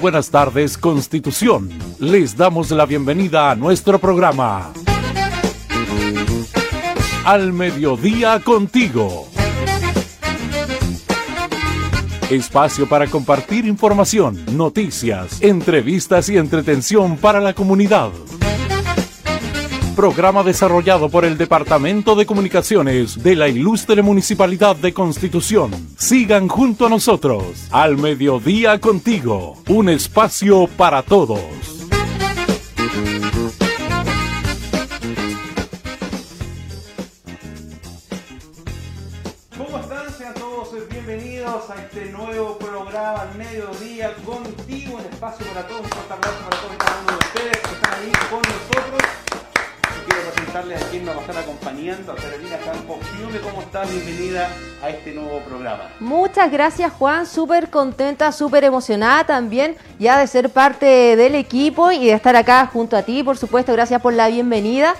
buenas tardes, Constitución. Les damos la bienvenida a nuestro programa. Al mediodía contigo. Espacio para compartir información, noticias, entrevistas y entretención para la comunidad. Programa desarrollado por el Departamento de Comunicaciones de la Ilustre Municipalidad de Constitución. Sigan junto a nosotros. Al mediodía contigo. Un espacio para todos. ¿Cómo están? Sean todos bienvenidos a este nuevo programa al mediodía contigo, un espacio para todos, un para todos y cada uno de ustedes que están ahí con nosotros. Quiero presentarles a quien nos va a estar acompañando, a Carolina Campos Fiume. ¿Cómo estás? Bienvenida a este nuevo programa. Muchas gracias Juan, súper contenta, súper emocionada también ya de ser parte del equipo y de estar acá junto a ti, por supuesto, gracias por la bienvenida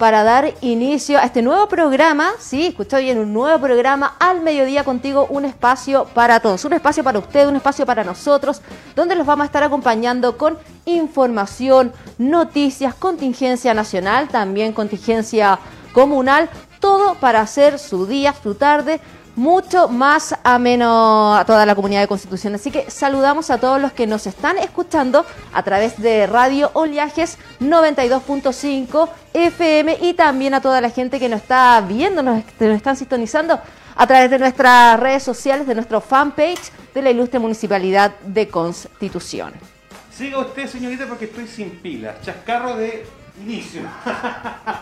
para dar inicio a este nuevo programa, sí, escuchó bien, un nuevo programa al mediodía contigo, un espacio para todos, un espacio para usted, un espacio para nosotros, donde los vamos a estar acompañando con información, noticias, contingencia nacional, también contingencia comunal, todo para hacer su día, su tarde, mucho más ameno a toda la comunidad de Constitución. Así que saludamos a todos los que nos están escuchando a través de Radio Oleajes 92.5 FM y también a toda la gente que nos está viendo, nos, nos están sintonizando a través de nuestras redes sociales, de nuestro fanpage de la Ilustre Municipalidad de Constitución. Siga usted, señorita, porque estoy sin pilas. Chascarro de inicio.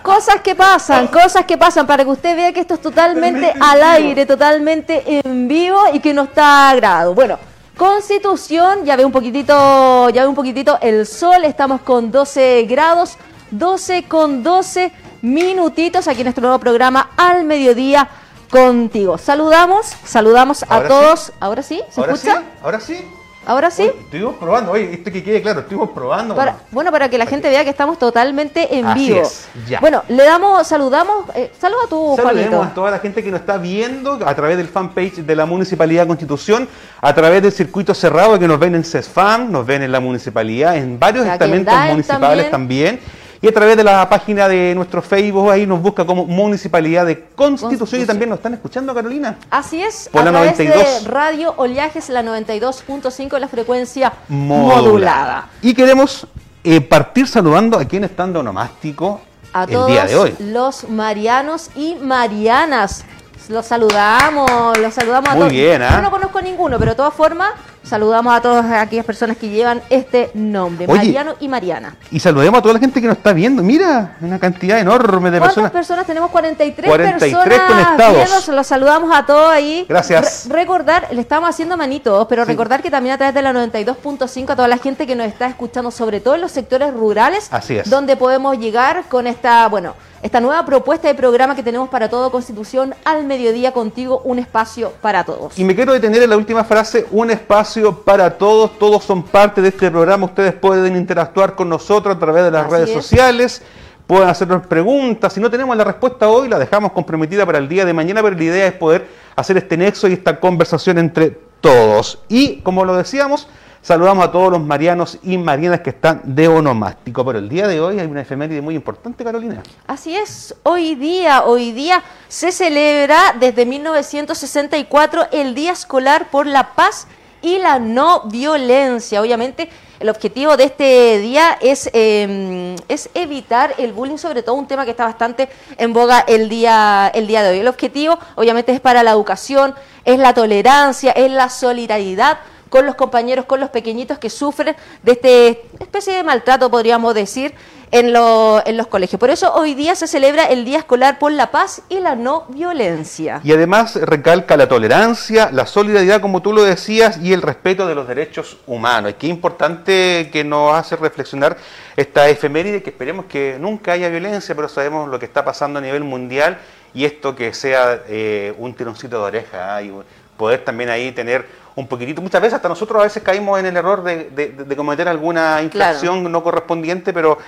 Cosas que pasan, cosas que pasan, para que usted vea que esto es totalmente al aire, totalmente en vivo y que no está grado. Bueno, Constitución, ya ve un poquitito, ya ve un poquitito el sol, estamos con 12 grados, 12 con 12 minutitos aquí en nuestro nuevo programa al mediodía contigo. Saludamos, saludamos a Ahora todos. sí. ¿Ahora sí? ¿Se ¿Ahora escucha? sí? ¿Ahora sí? ¿Ahora sí? Oye, estuvimos probando, oye, esto que quede claro, estuvimos probando. Para- bueno. bueno, para que la gente vea que estamos totalmente en Así vivo. es, ya. Bueno, le damos, saludamos, eh, saluda tú, Saludemos Juanito. a toda la gente que nos está viendo a través del fanpage de la Municipalidad de Constitución, a través del circuito cerrado que nos ven en CESFAM, nos ven en la municipalidad, en varios estamentos municipales también. Y a través de la página de nuestro Facebook, ahí nos busca como Municipalidad de Constitución, Constitución. y también nos están escuchando, Carolina. Así es, Por a la través 92. de Radio Oleajes, la 92.5, la frecuencia Modulada. modulada. Y queremos eh, partir saludando a quienes están de onomástico A el todos día de hoy. los marianos y marianas. Los saludamos, los saludamos a Muy todos. bien, ¿ah? Yo no conozco ninguno, pero de todas formas, saludamos a todas aquellas personas que llevan este nombre, Oye, Mariano y Mariana. Y saludemos a toda la gente que nos está viendo. Mira, una cantidad enorme de ¿Cuántas personas. personas? tenemos? 43, 43 personas conectados. viéndonos. Los saludamos a todos ahí. Gracias. Re- recordar, le estamos haciendo manitos, pero Sí. recordar que también a través de la 92.5 a toda la gente que nos está escuchando, sobre todo en los sectores rurales, Así es. donde podemos llegar con esta, bueno, esta nueva propuesta de programa que tenemos para todo Constitución al mediodía contigo, un espacio para todos. Y me quiero detener en la última frase, un espacio para todos, todos son parte de este programa, ustedes pueden interactuar con nosotros a través de las Así redes es. sociales, pueden hacernos preguntas, si no tenemos la respuesta hoy, la dejamos comprometida para el día de mañana, pero la idea es poder hacer este nexo y esta conversación entre todos. Y como lo decíamos, saludamos a todos los marianos y marianas que están de onomástico, pero el día de hoy hay una efeméride muy importante, Carolina. Así es, hoy día, hoy día se celebra desde 1964 el Día Escolar por la Paz y la No Violencia. Obviamente, el objetivo de este día es, eh, es evitar el bullying, sobre todo un tema que está bastante en boga el día, el día de hoy. El objetivo, obviamente, es para la educación, es la tolerancia, es la solidaridad con los compañeros, con los pequeñitos que sufren de este especie de maltrato, podríamos decir, en, lo- en los colegios. Por eso hoy día se celebra el Día Escolar por la Paz y la No Violencia. Y además recalca la tolerancia, la solidaridad, como tú lo decías, y el respeto de los derechos humanos. Y qué importante que nos hace reflexionar esta efeméride, que esperemos que nunca haya violencia, pero sabemos lo que está pasando a nivel mundial y esto que sea eh, un tironcito de oreja ¿ah? y poder también ahí tener un poquitito. Muchas veces hasta nosotros a veces caímos en el error de, de- de cometer alguna infracción no correspondiente, pero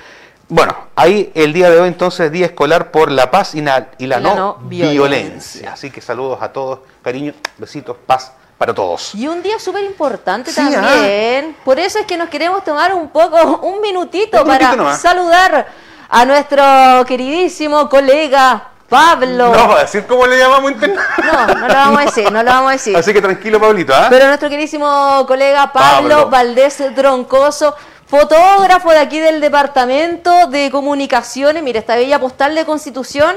bueno, ahí el día de hoy entonces Día Escolar por la Paz y, na- y la, no, no violencia. violencia. Así que saludos a todos, cariño, besitos, paz para todos. Y un día súper importante Sí, ah. también. Por eso es que nos queremos tomar un poco, un minutito Un para nomás. saludar a nuestro queridísimo colega Pablo. No, a decir cómo le llamamos. No, no lo vamos a decir, no lo vamos a decir. Así que tranquilo, Pablito, ¿ah? Pero nuestro queridísimo colega Pablo, Pablo. Valdés Troncoso, fotógrafo de aquí del Departamento de Comunicaciones, mire, esta bella postal de Constitución,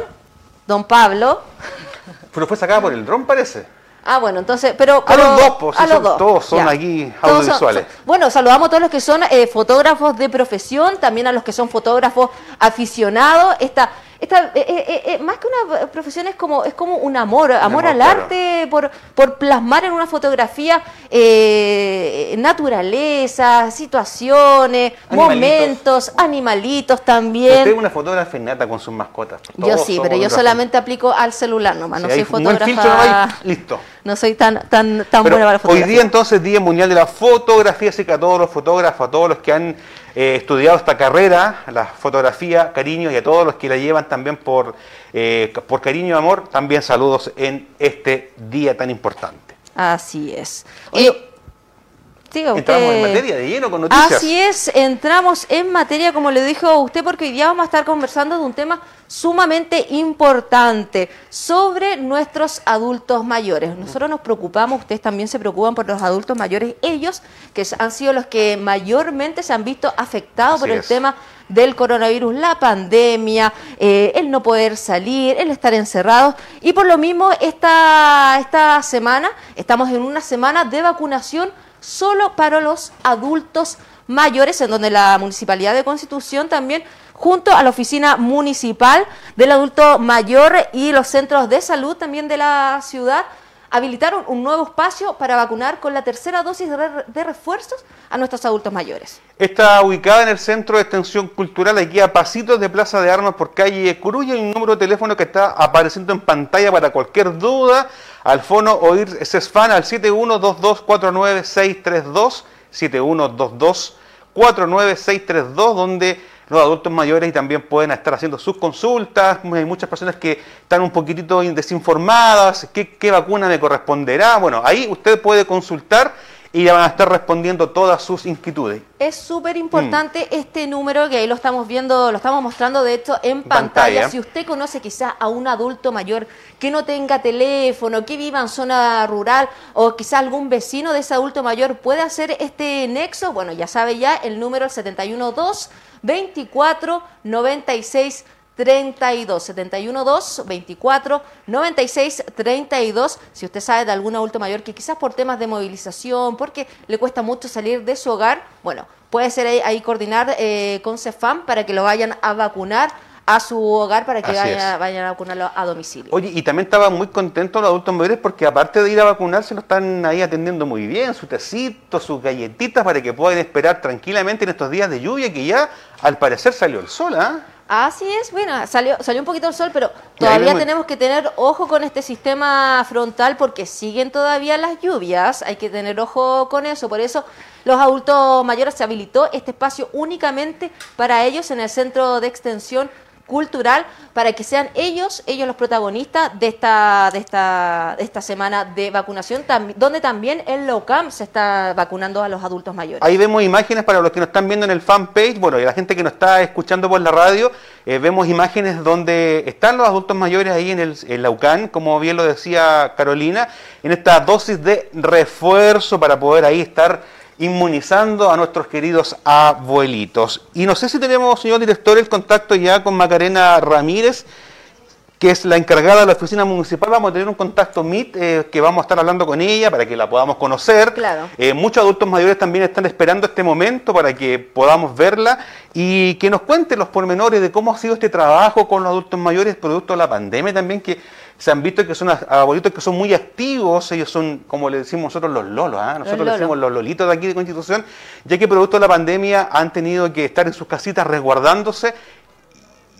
don Pablo. Pero fue sacada por el dron, parece. Ah, bueno, entonces, pero... A los dos, pues, a los dos, todos son ya. aquí son- audiovisuales. son- bueno, saludamos a todos los que son eh, fotógrafos de profesión, también a los que son fotógrafos aficionados. Esta, esta eh, eh, eh, más que una profesión es como es como un amor, amor, amor, al claro. arte, por, por plasmar en una fotografía eh, naturaleza, situaciones, Animalitos. momentos, animalitos Usted también. es una fotógrafa innata con sus mascotas. Yo sí, pero yo solamente aplico al celular nomás, no soy buen filtro, no fotógrafa. hay, listo. No soy tan tan tan Pero buena para la hoy fotografía. día entonces Día Mundial de la Fotografía, así que a todos los fotógrafos, a todos los que han eh, estudiado esta carrera, la fotografía, cariño, y a todos los que la llevan también por, eh, por cariño y amor, también saludos en este día tan importante. Así es. Oye, Entramos en materia de lleno con noticias. Así es, entramos en materia, como le dijo usted, porque hoy día vamos a estar conversando de un tema sumamente importante sobre nuestros adultos mayores. Nosotros nos preocupamos, ustedes también se preocupan por los adultos mayores, ellos que han sido los que mayormente se han visto afectados por el es. tema del coronavirus, la pandemia, eh, el no poder salir, el estar encerrados. Y por lo mismo, esta, esta semana, estamos en una semana de vacunación solo para los adultos mayores, en donde la Municipalidad de Constitución también, junto a la Oficina Municipal del Adulto Mayor y los centros de salud también de la ciudad, habilitaron un nuevo espacio para vacunar con la tercera dosis de re- de refuerzos a nuestros adultos mayores. Está ubicada en el Centro de Extensión Cultural, aquí a pasitos de Plaza de Armas por calle Coruña. Hay un número de teléfono que está apareciendo en pantalla para cualquier duda. Al fono oír CESFAN al 7122499632, 7122499632, donde los adultos mayores y también pueden estar haciendo sus consultas. Hay muchas personas que están un poquitito desinformadas. ¿Qué, qué vacuna me corresponderá? Bueno, ahí usted puede consultar y van a estar respondiendo todas sus inquietudes. Es súper importante este número que ahí lo estamos viendo, lo estamos mostrando de hecho en Pantalla. pantalla. Si usted conoce quizás a un adulto mayor que no tenga teléfono, que viva en zona rural o quizás algún vecino de ese adulto mayor puede hacer este nexo, bueno, ya sabe ya el número es 712 24 96 32 712 24 96 32 si usted sabe de algún adulto mayor que quizás por temas de movilización porque le cuesta mucho salir de su hogar bueno puede ser ahí, ahí coordinar eh, con CEFAM para que lo vayan a vacunar a su hogar para que vaya- vayan a vacunarlo a domicilio. Oye, y también estaban muy contentos los adultos mayores porque aparte de ir a vacunarse, lo están ahí atendiendo muy bien, su tecito, sus galletitas para que puedan esperar tranquilamente en estos días de lluvia que ya al parecer salió el sol, ¿ah? Así es, bueno, salió, salió un poquito el sol, pero todavía tenemos que tener ojo con este sistema frontal porque siguen todavía las lluvias, hay que tener ojo con eso, por eso los adultos mayores se habilitó este espacio únicamente para ellos en el centro de extensión cultural para que sean ellos ellos los protagonistas de esta de esta de esta semana de vacunación donde también el LOCAM se está vacunando a los adultos mayores. Ahí vemos imágenes para los que nos están viendo en el fanpage, bueno, y la gente que nos está escuchando por la radio, eh, vemos imágenes donde están los adultos mayores ahí en el en como bien lo decía Carolina, en esta dosis de refuerzo para poder ahí estar inmunizando a nuestros queridos abuelitos. Y no sé si tenemos, señor director, el contacto ya con Macarena Ramírez, que es la encargada de la oficina municipal. Vamos a tener un contacto Meet eh, que vamos a estar hablando con ella para que la podamos conocer. Claro. Eh, muchos adultos mayores también están esperando este momento para que podamos verla y que nos cuente los pormenores de cómo ha sido este trabajo con los adultos mayores producto de la pandemia también que se han visto que son abuelitos que son muy activos, ellos son, como le decimos nosotros, los lolos, ¿ah? nosotros le decimos los lolitos de aquí de Constitución, ya que producto de la pandemia han tenido que estar en sus casitas resguardándose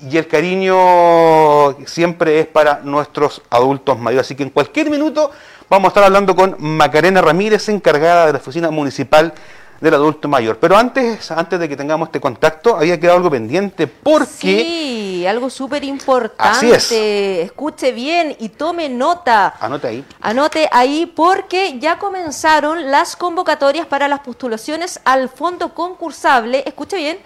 y el cariño siempre es para nuestros adultos mayores. Así que en cualquier minuto vamos a estar hablando con Macarena Ramírez, encargada de la oficina municipal del adulto mayor. Pero antes, antes de que tengamos este contacto, había quedado algo pendiente porque... Sí, algo súper importante. Así es. Escuche bien y tome nota. Anote ahí. Anote ahí porque ya comenzaron las convocatorias para las postulaciones al fondo concursable. Escuche bien.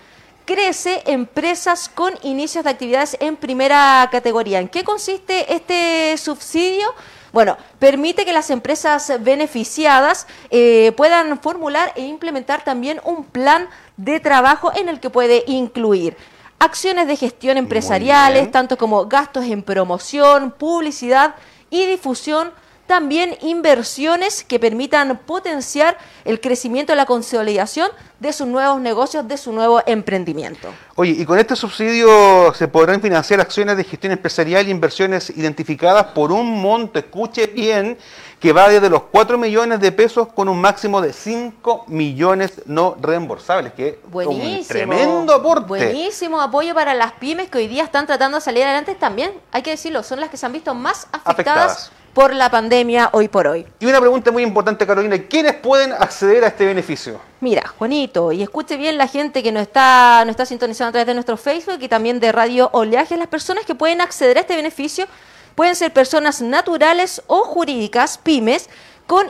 Crece empresas con inicios de actividades en primera categoría. ¿En qué consiste este subsidio? Bueno, permite que las empresas beneficiadas eh, puedan formular e implementar también un plan de trabajo en el que puede incluir acciones de gestión empresariales, tanto como gastos en promoción, publicidad y difusión también inversiones que permitan potenciar el crecimiento y la consolidación de sus nuevos negocios, de su nuevo emprendimiento. Oye, y con este subsidio se podrán financiar acciones de gestión empresarial y inversiones identificadas por un monto, escuche bien, que va desde los 4 millones de pesos con un máximo de 5 millones no reembolsables, que es un tremendo aporte. Buenísimo apoyo para las pymes que hoy día están tratando de salir adelante también, hay que decirlo, son las que se han visto más afectadas por la pandemia hoy por hoy. Y una pregunta muy importante, Carolina, ¿quiénes pueden acceder a este beneficio? Mira, Juanito, y escuche bien la gente que nos está, nos está sintonizando a través de nuestro Facebook y también de Radio Oleaje, las personas que pueden acceder a este beneficio pueden ser personas naturales o jurídicas, pymes, con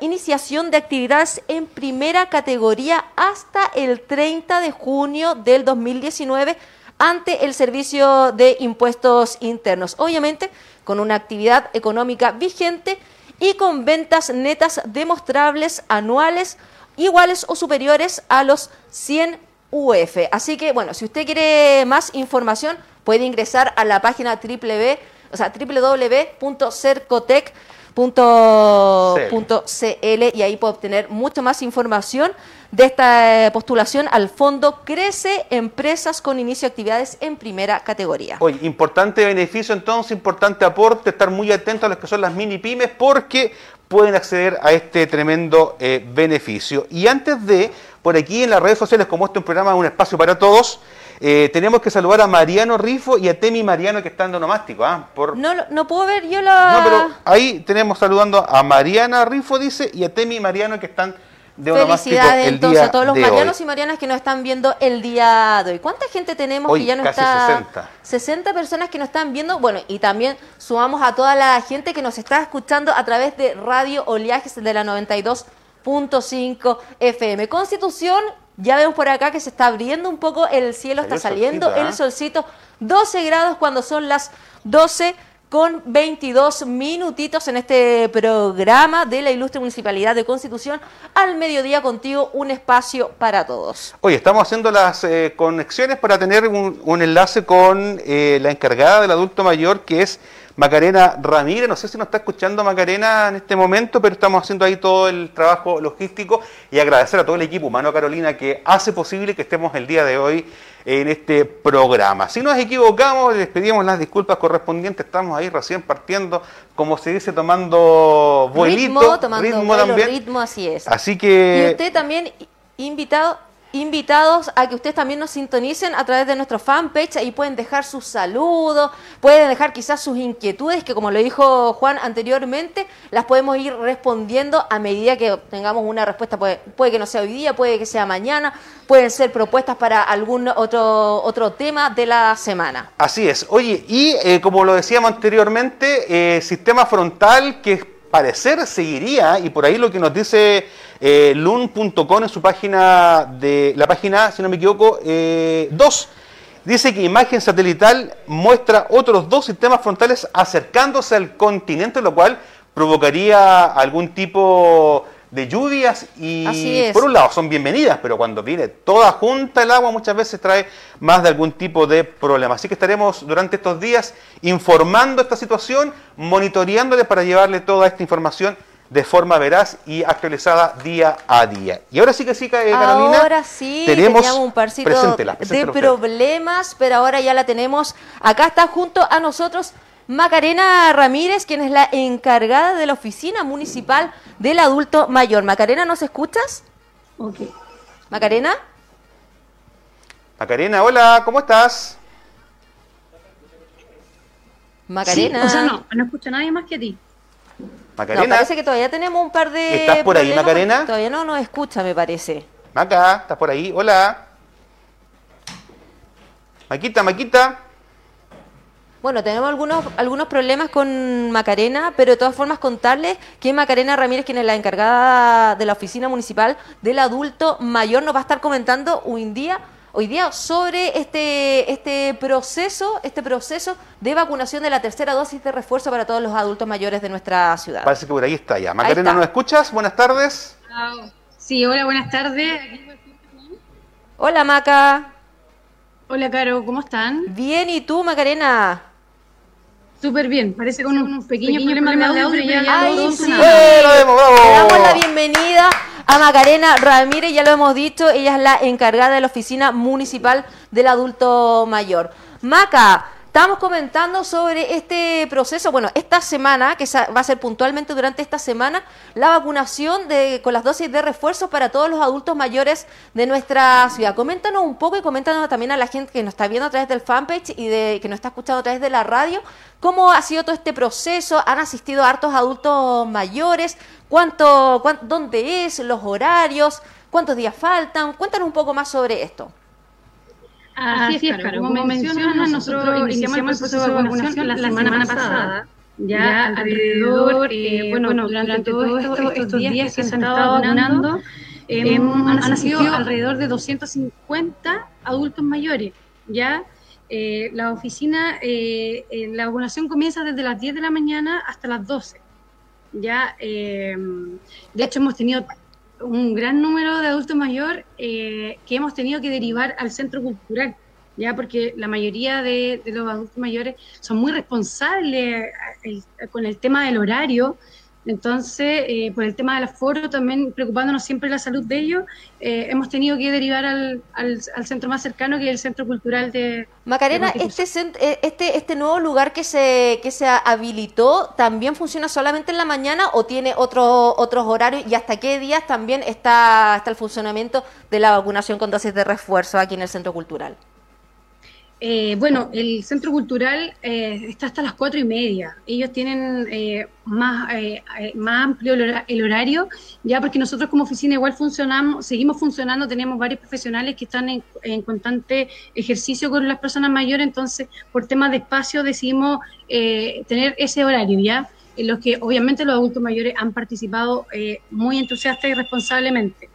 iniciación de actividades en primera categoría hasta el 30 de junio del 2019 ante el Servicio de Impuestos Internos. Obviamente, con una actividad económica vigente y con ventas netas demostrables anuales iguales o superiores a los 100 UF. Así que, bueno, si usted quiere más información, puede ingresar a la página www, o www.cercotec.cl y ahí puede obtener mucha más información de esta eh, postulación al fondo Crece Empresas con inicio de actividades en primera categoría. Oye, importante beneficio entonces, importante aporte, estar muy atentos a los que son las mini pymes porque pueden acceder a este tremendo eh, beneficio. Y antes de, por aquí en las redes sociales, como este es un programa, un espacio para todos, eh, tenemos que saludar a Mariano Rifo y a Temi Mariano que están de onomástico. ¿ah? Por... No, no puedo ver yo la... No, pero ahí tenemos saludando a Mariana Rifo, dice, y a Temi Mariano que están Felicidades entonces a todos los marianos y marianas que nos están viendo el día de hoy. ¿Cuánta gente tenemos que ya no está? 60. 60 personas que nos están viendo. Bueno, y también sumamos a toda la gente que nos está escuchando a través de Radio Oleajes de la 92.5 FM. Constitución, ya vemos por acá que se está abriendo un poco el cielo, está saliendo el ¿ah? solcito. 12 grados cuando son las 12 con 22 minutitos en este programa de la Ilustre Municipalidad de Constitución. Al mediodía contigo, un espacio para todos. Hoy estamos haciendo las eh, conexiones para tener un, enlace con eh, la encargada del adulto mayor, que es Macarena Ramírez. No sé si nos está escuchando Macarena en este momento, pero estamos haciendo ahí todo el trabajo logístico y agradecer a todo el equipo humano, Carolina, que hace posible que estemos el día de hoy en este programa. Si nos equivocamos, les pedimos las disculpas correspondientes, estamos ahí recién partiendo, como se dice, tomando vuelito, ritmo, tomando ritmo también. ritmo, así es. Así que... Y usted también, invitado, invitados a que ustedes también nos sintonicen a través de nuestro fanpage, ahí pueden dejar sus saludos, pueden dejar quizás sus inquietudes, que como lo dijo Juan anteriormente, las podemos ir respondiendo a medida que tengamos una respuesta, puede, que no sea hoy día, puede que sea mañana, pueden ser propuestas para algún otro, otro tema de la semana. Así es, oye, y eh, como lo decíamos anteriormente, eh, sistema frontal que parecer seguiría, y por ahí lo que nos dice eh, lun.com en su página de la página, si no me equivoco, 2. Eh, dice que imagen satelital muestra otros dos sistemas frontales acercándose al continente, lo cual provocaría algún tipo de lluvias y por un lado son bienvenidas, pero cuando viene toda junta el agua muchas veces trae más de algún tipo de problema. Así que estaremos durante estos días informando esta situación, monitoreándole para llevarle toda esta información de forma veraz y actualizada día a día. Y ahora sí que sí, eh, Carolina. Ahora sí, tenemos un parcito de problemas, pero ahora ya la tenemos. Acá está junto a nosotros Macarena Ramírez, quien es la encargada de la oficina municipal del adulto mayor. Macarena, ¿nos escuchas? Ok. Macarena. Macarena, hola, ¿cómo estás? Macarena. o sea, no, no escucho a nadie más que a ti. Macarena. parece que todavía tenemos un par de. ¿Estás por ahí, Macarena? Todavía no nos escucha, me parece. Maca, ¿estás por ahí? Hola. Maquita, Maquita. Bueno, tenemos algunos, algunos problemas con Macarena, pero de todas formas contarles que Macarena Ramírez, quien es la encargada de la Oficina Municipal del Adulto Mayor, nos va a estar comentando un día hoy día sobre este, este proceso, este proceso de vacunación de la tercera dosis de refuerzo para todos los adultos mayores de nuestra ciudad. Parece que por ahí está ya. Macarena, ¿nos escuchas? Buenas tardes. Sí, hola, buenas tardes. Hola, Maca. Hola, Caro, ¿cómo están? Bien, ¿y tú, Macarena? Súper bien, parece con unos pequeños problemas de audio, ya, ya Ay, sí. Le damos la bienvenida a Macarena Ramírez, ya lo hemos dicho, ella es la encargada de la Oficina Municipal del Adulto Mayor. Maca, Estamos comentando sobre este proceso, bueno, esta semana, que va a ser puntualmente durante esta semana, la vacunación de, con las dosis de refuerzo para todos los adultos mayores de nuestra ciudad. Coméntanos un poco y coméntanos también a la gente que nos está viendo a través del fanpage y de, que nos está escuchando a través de la radio, cómo ha sido todo este proceso, han asistido hartos adultos mayores, cuánto, dónde es, los horarios, cuántos días faltan, cuéntanos un poco más sobre esto. Así, es, Caro. Como, mencionas, nosotros iniciamos el proceso de vacunación la semana pasada. Ya, alrededor, eh, bueno, durante, todos estos, días que se han estado vacunando, eh, han, nacido alrededor de 250 adultos mayores. Ya, eh, la oficina, la vacunación comienza desde las 10 de la mañana hasta las 12. Ya, de hecho, hemos tenido un gran número de adultos mayores eh, que hemos tenido que derivar al centro cultural, ya porque la mayoría de, los adultos mayores son muy responsables eh, con el tema del horario entonces, eh, por el tema del aforo, también preocupándonos siempre de la salud de ellos, eh, hemos tenido que derivar al, al, centro más cercano, que es el Centro Cultural de... Macarena, este, eh, este, este nuevo lugar que se, que se habilitó, ¿también funciona solamente en la mañana o tiene otro, otros horarios? ¿Y hasta qué días también está, está el funcionamiento de la vacunación con dosis de refuerzo aquí en el Centro Cultural? Eh, bueno, el centro cultural eh, está hasta las cuatro y media. Ellos tienen eh, más, más amplio el horario, ya porque nosotros como oficina igual funcionamos, seguimos funcionando, tenemos varios profesionales que están en, constante ejercicio con las personas mayores, entonces por temas de espacio decidimos tener ese horario, ¿ya? En los que obviamente los adultos mayores han participado muy entusiasta y responsablemente.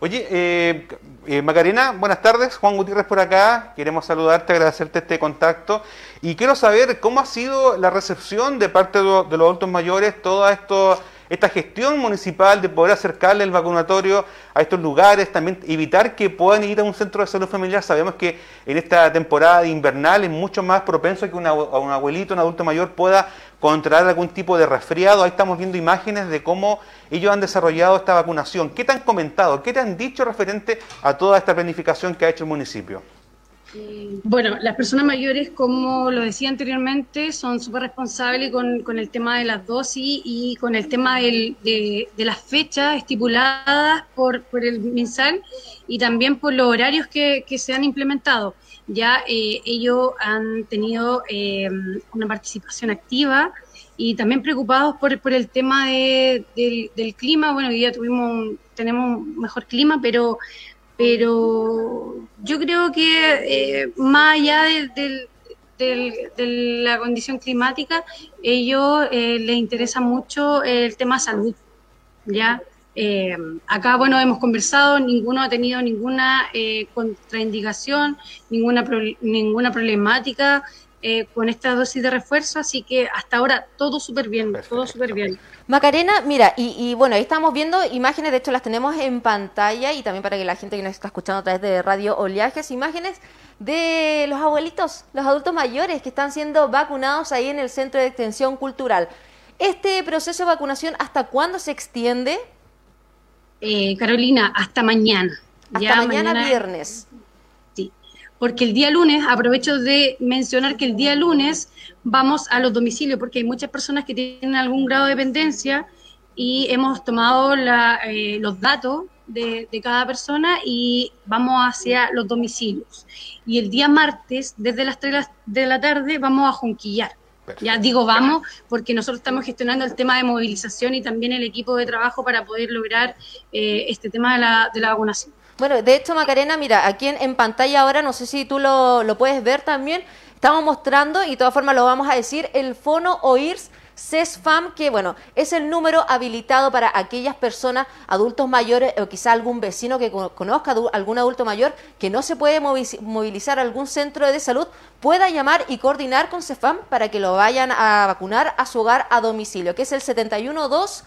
Oye, eh, eh, Macarena, buenas tardes. Juan Gutiérrez por acá. Queremos saludarte, agradecerte este contacto. Y quiero saber cómo ha sido la recepción de parte de, los adultos mayores, toda esto, esta gestión municipal de poder acercarle el vacunatorio a estos lugares, también evitar que puedan ir a un centro de salud familiar. Sabemos que en esta temporada invernal es mucho más propenso que un abuelito, un adulto mayor pueda contraer algún tipo de resfriado. Ahí estamos viendo imágenes de cómo ellos han desarrollado esta vacunación. ¿Qué te han comentado? ¿Qué te han dicho referente a toda esta planificación que ha hecho el municipio? Bueno, las personas mayores, como lo decía anteriormente, son súper responsables con, el tema de las dosis y con el tema de, las fechas estipuladas por, el MinSal y también por los horarios que, se han implementado. Ya eh, ellos han tenido eh, una participación activa y también preocupados por, por el tema del, clima. Bueno, hoy día tuvimos, tenemos un mejor clima, pero pero yo creo que eh, más allá de, la condición climática, ellos eh, les interesa mucho el tema salud, ¿ya? Eh, acá, bueno, hemos conversado, ninguno ha tenido ninguna eh, contraindicación, ninguna, ninguna problemática con esta dosis de refuerzo, así que hasta ahora todo súper bien, todo súper bien. Macarena, mira, y, bueno, ahí estamos viendo imágenes, de hecho las tenemos en pantalla y también para que la gente que nos está escuchando a través de Radio Oleajes, imágenes de los abuelitos, los adultos mayores que están siendo vacunados ahí en el Centro de Extensión Cultural. ¿Este proceso de vacunación hasta cuándo se extiende? Eh, Carolina, hasta mañana. Hasta mañana, viernes. Porque el día lunes, aprovecho de mencionar que el día lunes vamos a los domicilios, porque hay muchas personas que tienen algún grado de dependencia y hemos tomado eh, los datos de, cada persona y vamos hacia los domicilios. Y el día martes, desde las 3 de la tarde, vamos a Junquillar. Ya digo vamos, porque nosotros estamos gestionando el tema de movilización y también el equipo de trabajo para poder lograr eh, este tema de la, de la vacunación. Bueno, de hecho, Macarena, mira, aquí en, pantalla ahora, no sé si tú lo, lo, puedes ver también, estamos mostrando, y de todas formas lo vamos a decir, el fono OIRS CESFAM, que bueno, es el número habilitado para aquellas personas, adultos mayores o quizá algún vecino que conozca algún adulto mayor que no se puede movilizar a algún centro de salud, pueda llamar y coordinar con CESFAM para que lo vayan a vacunar a su hogar a domicilio, que es el 712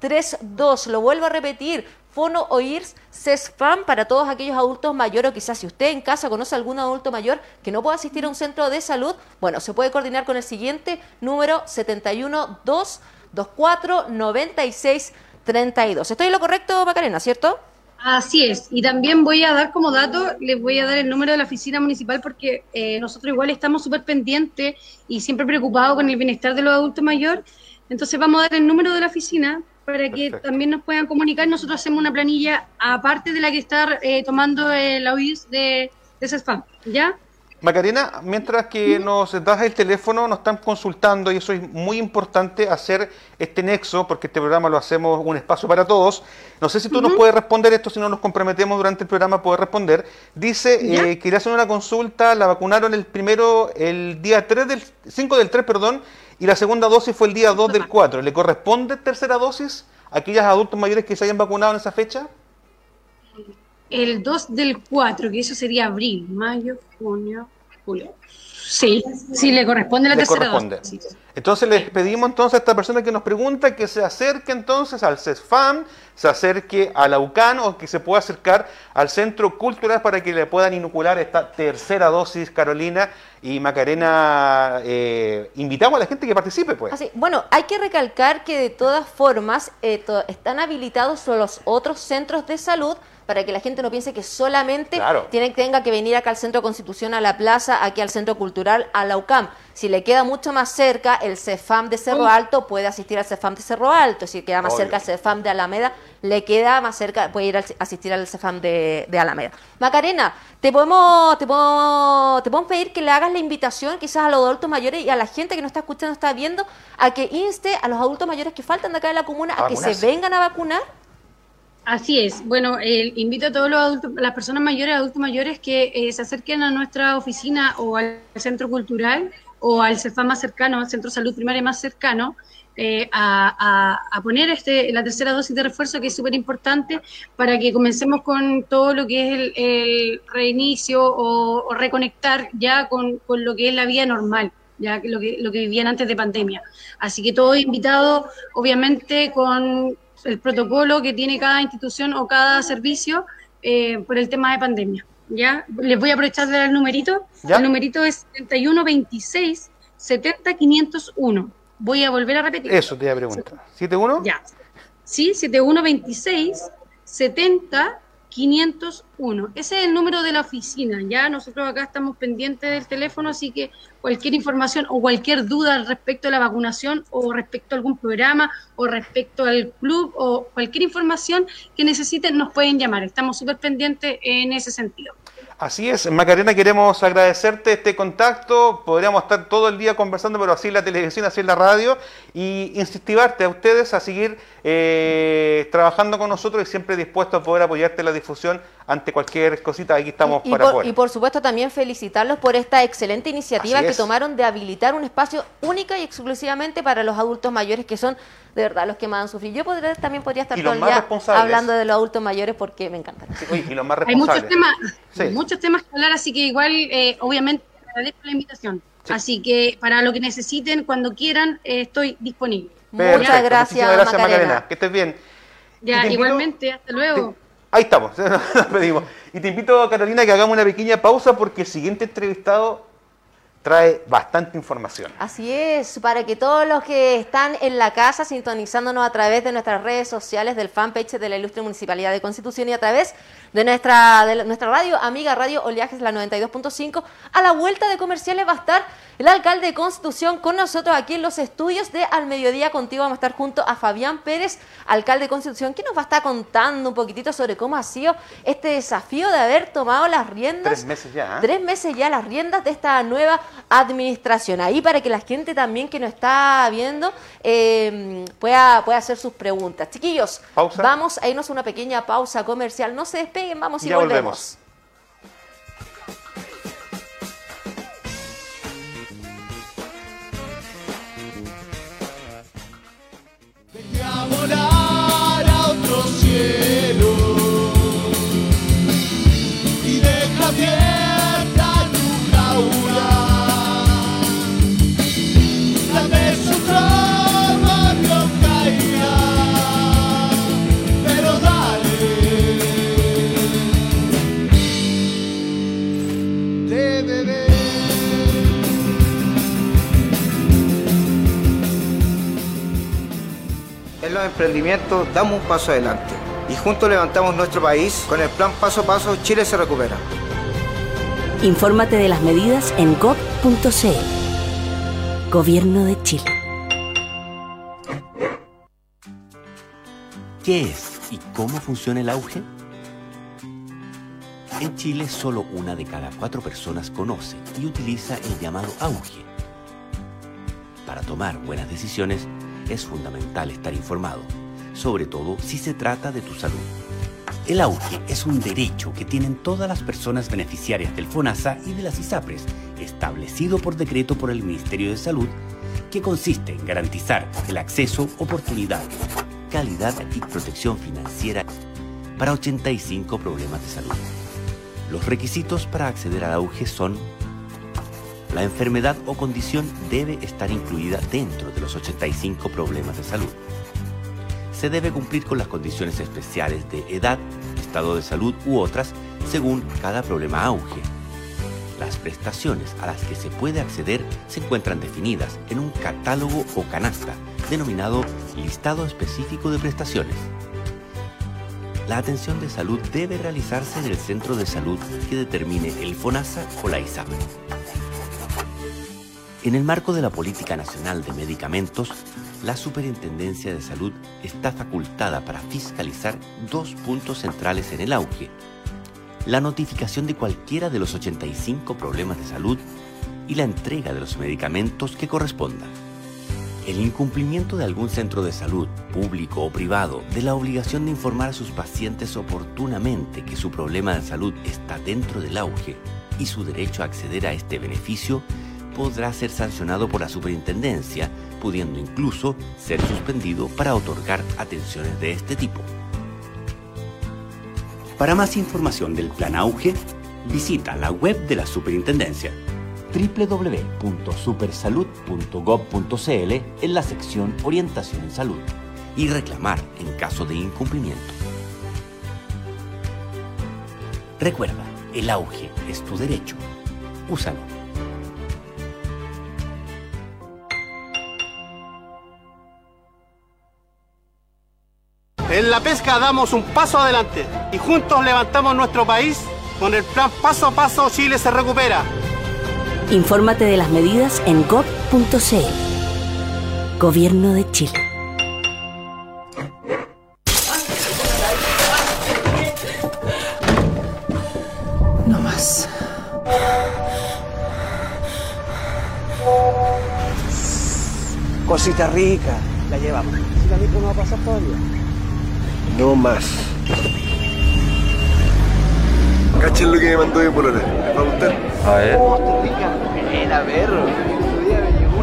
249632. Lo vuelvo a repetir, Fono OIRS CESFAM para todos aquellos adultos mayores o quizás si usted en casa conoce a algún adulto mayor que no pueda asistir a un centro de salud, bueno, se puede coordinar con el siguiente número 712249632. ¿Estoy en lo correcto, Macarena, cierto? Así es, y también voy a dar como dato, les voy a dar el número de la oficina municipal porque eh, nosotros igual estamos súper pendientes y siempre preocupados con el bienestar de los adultos mayores. Entonces vamos a dar el número de la oficina para que también nos puedan comunicar. Nosotros hacemos una planilla aparte de la que está eh, tomando el OIS de, de CESFAM, ¿ya? Macarena, mientras que nos das el teléfono, nos están consultando y eso es muy importante hacer este nexo, porque este programa lo hacemos un espacio para todos. No sé si tú nos puedes responder esto, si no nos comprometemos durante el programa poder responder. Dice eh, que le hacen una consulta, la vacunaron el primero, el día 3 del, 5 del 3, perdón, y la segunda dosis fue el día 2 del 4. ¿Le corresponde tercera dosis a aquellos adultos mayores que se hayan vacunado en esa fecha? El 2 del 4, que eso sería abril, mayo, junio, julio. Sí, sí, le corresponde la tercera dosis. Entonces les pedimos entonces a esta persona que nos pregunta que se acerque entonces al CESFAM, se acerque a la UCAN o que se pueda acercar al Centro Cultural para que le puedan inocular esta tercera dosis, Carolina y Macarena. Eh, invitamos a la gente que participe, pues. Así, bueno, hay que recalcar que de todas formas eh, están habilitados los otros centros de salud para que la gente no piense que solamente tiene, tenga que venir acá al Centro Constitución, a la plaza, aquí al Centro Cultural, a la UCAM. Si le queda mucho más cerca, el CEFAM de Cerro Alto puede asistir al CEFAM de Cerro Alto. Si queda más cerca el CEFAM de Alameda, le queda más cerca, puede ir a asistir al CEFAM de, Alameda. Macarena, te podemos, te, podemos, te podemos pedir que le hagas la invitación quizás a los adultos mayores y a la gente que nos está escuchando, está viendo, a que inste a los adultos mayores que faltan de acá de la comuna a, que se vengan a vacunar Así es. Bueno, invito a todos los adultos, las personas mayores, adultos mayores, que eh, se acerquen a nuestra oficina o al centro cultural o al CEFA más cercano, al centro de salud primaria más cercano, eh, a, poner este, la tercera dosis de refuerzo, que es súper importante, para que comencemos con todo lo que es el, reinicio o, reconectar ya con, con, lo que es la vida normal ya lo que, lo que vivían antes de pandemia. Así que todo invitado, obviamente, con el protocolo que tiene cada institución o cada servicio eh, por el tema de pandemia. ¿ya? Les voy a aprovechar de dar el numerito. El numerito es 7126 70501. Voy a volver a repetir. Eso te voy a preguntar. ¿71? Ya. Sí, 7126 70 501. Ese es el número de la oficina. Ya nosotros acá estamos pendientes del teléfono, así que cualquier información o cualquier duda respecto a la vacunación o respecto a algún programa o respecto al club o cualquier información que necesiten nos pueden llamar. Estamos súper pendientes en ese sentido. Así es, Macarena, queremos agradecerte este contacto. Podríamos estar todo el día conversando, pero así en la televisión, así en la radio, y incentivarte a ustedes a seguir eh, trabajando con nosotros y siempre dispuestos a poder apoyarte en la difusión ante cualquier cosita. Aquí estamos y, para por, Y por supuesto también felicitarlos por esta excelente iniciativa que tomaron de habilitar un espacio única y exclusivamente para los adultos mayores que son de verdad los que más han sufrido. Yo podría, también podría estar todo el día hablando de los adultos mayores porque me encantan. y los más Hay muchos temas, muchos temas que hablar, así que igual, eh, obviamente, agradezco la invitación. Así que para lo que necesiten, cuando quieran, eh, estoy disponible. Muchas gracias, gracias Macarena. Que estés bien. Ya, igualmente, hasta luego. Ahí estamos, nos pedimos. Y te invito, Carolina, que hagamos una pequeña pausa porque el siguiente entrevistado trae bastante información. Así es, para que todos los que están en la casa sintonizándonos a través de nuestras redes sociales, del fanpage de la Ilustre Municipalidad de Constitución y a través de nuestra, de nuestra radio, amiga Radio Oleajes, la 92.5, a la vuelta de comerciales va a estar el alcalde de Constitución, con nosotros aquí en los estudios de Al Mediodía Contigo. Vamos a estar junto a Fabián Pérez, alcalde de Constitución, que nos va a estar contando un poquitito sobre cómo ha sido este desafío de haber tomado las riendas. Tres meses ya. ¿eh? Tres meses ya las riendas de esta nueva administración. Ahí para que la gente también que nos está viendo eh, pueda, pueda hacer sus preguntas. Chiquillos, Pausa. vamos a irnos a una pequeña pausa comercial. No se despeguen, vamos y Ya volvemos. a volar a otro cielo Damos un paso adelante y juntos levantamos nuestro país con el plan Paso a Paso Chile se recupera. Infórmate de las medidas en gov.cl. Gobierno de Chile. ¿Qué es y cómo funciona el auge? En Chile solo una de cada cuatro personas conoce y utiliza el llamado auge. Para tomar buenas decisiones es fundamental estar informado, sobre todo si se trata de tu salud. El auge es un derecho que tienen todas las personas beneficiarias del FONASA y de las ISAPRES, establecido por decreto por el Ministerio de Salud, que consiste en garantizar el acceso, oportunidad, calidad y protección financiera para 85 problemas de salud. Los requisitos para acceder al auge son la enfermedad o condición debe estar incluida dentro de los 85 problemas de salud. Se debe cumplir con las condiciones especiales de edad, estado de salud u otras según cada problema auge. Las prestaciones a las que se puede acceder se encuentran definidas en un catálogo o canasta denominado listado específico de prestaciones. La atención de salud debe realizarse en el centro de salud que determine el FONASA o la ISAPRE. En el marco de la Política Nacional de Medicamentos, la Superintendencia de Salud está facultada para fiscalizar dos puntos centrales en el auge. La notificación de cualquiera de los 85 problemas de salud y la entrega de los medicamentos que correspondan. El incumplimiento de algún centro de salud, público o privado, de la obligación de informar a sus pacientes oportunamente que su problema de salud está dentro del auge y su derecho a acceder a este beneficio podrá ser sancionado por la superintendencia, pudiendo incluso ser suspendido para otorgar atenciones de este tipo. Para más información del Plan Auge, visita la web de la superintendencia www.supersalud.gov.cl en la sección Orientación en Salud y reclamar en caso de incumplimiento. Recuerda, el auge es tu derecho. Úsalo. En la pesca damos un paso adelante y juntos levantamos nuestro país con el plan Paso a Paso Chile se recupera. Infórmate de las medidas en gov.cl. Gobierno de Chile. No más. Cosita rica, la llevamos. Si la micro no va a pasar todavía. No más. Cachen lo que me mandó mi polona. ¿Les va a gustar? A ver. Era perro.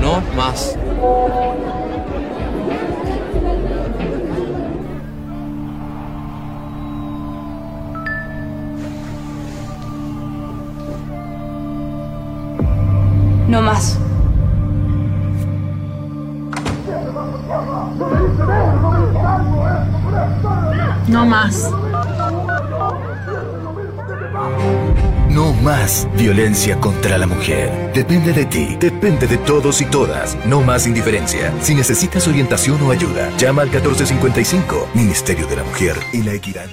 No más. No más. No más. No más violencia contra la mujer. Depende de ti, depende de todos y todas. No más indiferencia. Si necesitas orientación o ayuda, llama al 1455, Ministerio de la Mujer y la Equidad.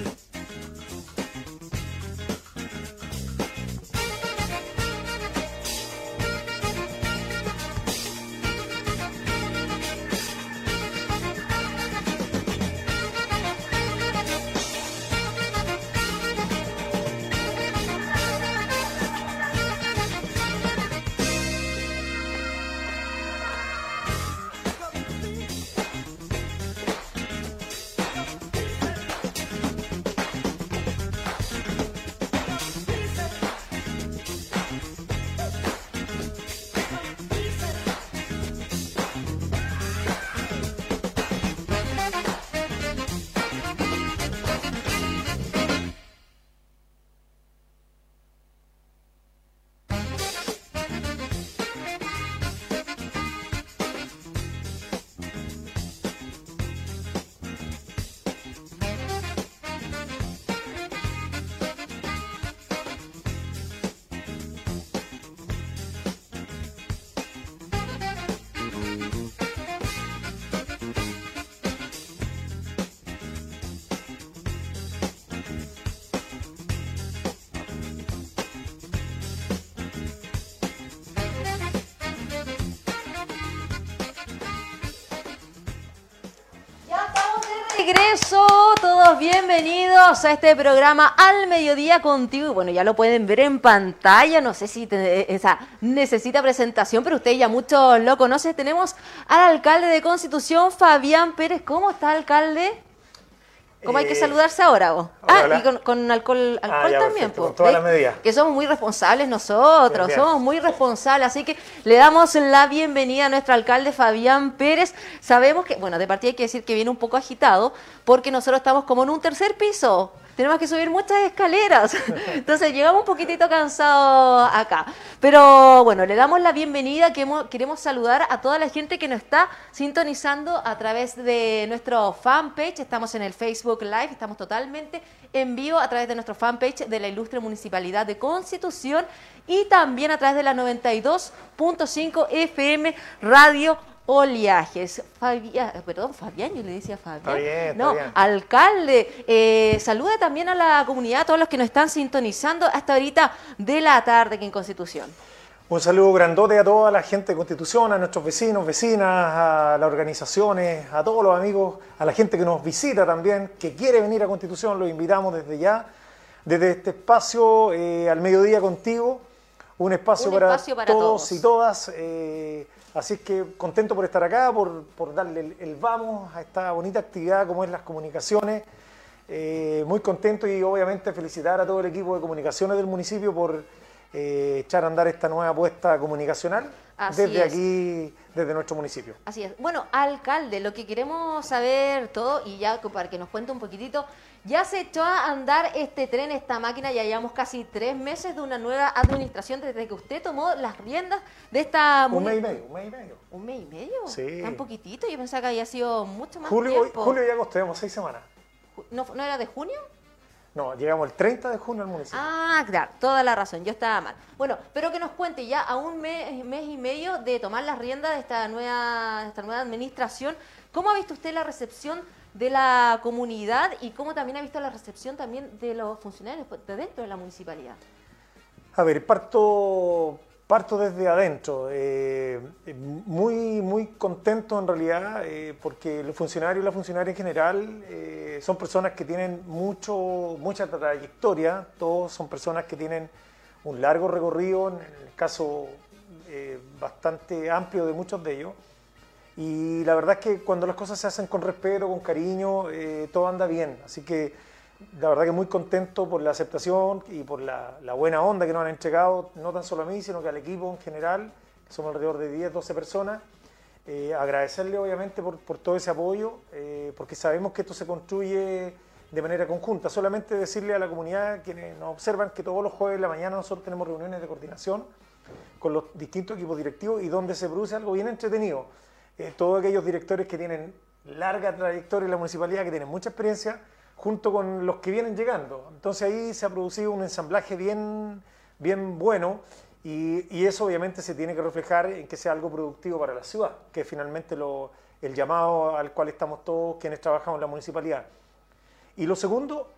Regreso, todos bienvenidos a este programa Al Mediodía contigo. Y bueno, ya lo pueden ver en pantalla, no sé si te- necesita presentación, pero ustedes ya muchos lo conocen. Tenemos al alcalde de Constitución, Fabián Pérez. ¿Cómo está, alcalde? ¿Cómo hay que Eh, saludarse ahora vos? hola, ah, hola. y con, con alcohol, Ah, alcohol también, perfecto, po. con todas las medidas. Que somos muy responsables nosotros, Bien, bien. somos muy responsables, así que le damos la bienvenida a nuestro alcalde Fabián Pérez. Sabemos que, bueno, de partida hay que decir que viene un poco agitado, porque nosotros estamos como en un tercer piso. Tenemos que subir muchas escaleras. Entonces llegamos un poquitito cansados acá. Pero bueno, le damos la bienvenida. Queremos, queremos saludar a toda la gente que nos está sintonizando a través de nuestro fanpage. Estamos en el Facebook Live, estamos totalmente en vivo a través de nuestro fanpage de la Ilustre Municipalidad de Constitución y también a través de la 92.5 FM Radio Oleajes. Fabián, perdón, Fabián, yo le decía Fabián. Está bien, está no, bien. alcalde, eh, salude también a la comunidad, a todos los que nos están sintonizando hasta ahorita de la tarde aquí en Constitución. Un saludo grandote a toda la gente de Constitución, a nuestros vecinos, vecinas, a las organizaciones, a todos los amigos, a la gente que nos visita también, que quiere venir a Constitución, los invitamos desde ya, desde este espacio eh, al mediodía contigo, un espacio, Un para, espacio para todos, todos. y todas. eh, así es que contento por estar acá, por, por darle el, el vamos a esta bonita actividad como es las comunicaciones. Eh, muy contento y obviamente felicitar a todo el equipo de comunicaciones del municipio por eh, echar a andar esta nueva apuesta comunicacional Así desde es. aquí, desde nuestro municipio. Así es. Bueno, alcalde, lo que queremos saber todo, y ya para que nos cuente un poquitito, ya se echó a andar este tren, esta máquina, ya llevamos casi tres meses de una nueva administración desde que usted tomó las riendas de esta... Un mes y medio, un mes y medio. ¿Un mes y medio? Sí. Tan poquitito, yo pensaba que había sido mucho más Julio, tiempo. julio y agosto, llevamos seis semanas. ¿No, ¿No era de junio? No, llegamos el 30 de junio al municipio. Ah, claro, toda la razón, yo estaba mal. Bueno, pero que nos cuente ya a un mes, mes y medio de tomar las riendas de esta nueva, de esta nueva administración, ¿cómo ha visto usted la recepción de la comunidad y cómo también ha visto la recepción también de los funcionarios de dentro de la municipalidad? A ver, parto, parto desde adentro. eh, muy, muy contento en realidad, eh, porque los funcionarios y las funcionarias en general eh, son personas que tienen mucho, mucha trayectoria, todos son personas que tienen un largo recorrido, en el caso eh, bastante amplio de muchos de ellos. Y la verdad es que cuando las cosas se hacen con respeto, con cariño, eh, todo anda bien. Así que la verdad que muy contento por la aceptación y por la, la buena onda que nos han entregado, no tan solo a mí, sino que al equipo en general, que somos alrededor de 10, 12 personas. Eh, agradecerle obviamente por, por todo ese apoyo, eh, porque sabemos que esto se construye de manera conjunta. Solamente decirle a la comunidad, quienes nos observan, que todos los jueves de la mañana nosotros tenemos reuniones de coordinación con los distintos equipos directivos y donde se produce algo bien entretenido. Eh, todos aquellos directores que tienen larga trayectoria en la municipalidad, que tienen mucha experiencia, junto con los que vienen llegando. Entonces ahí se ha producido un ensamblaje bien, bien bueno y, eso obviamente se tiene que reflejar en que sea algo productivo para la ciudad, que es finalmente lo, el llamado al cual estamos todos quienes trabajamos en la municipalidad. Y lo segundo,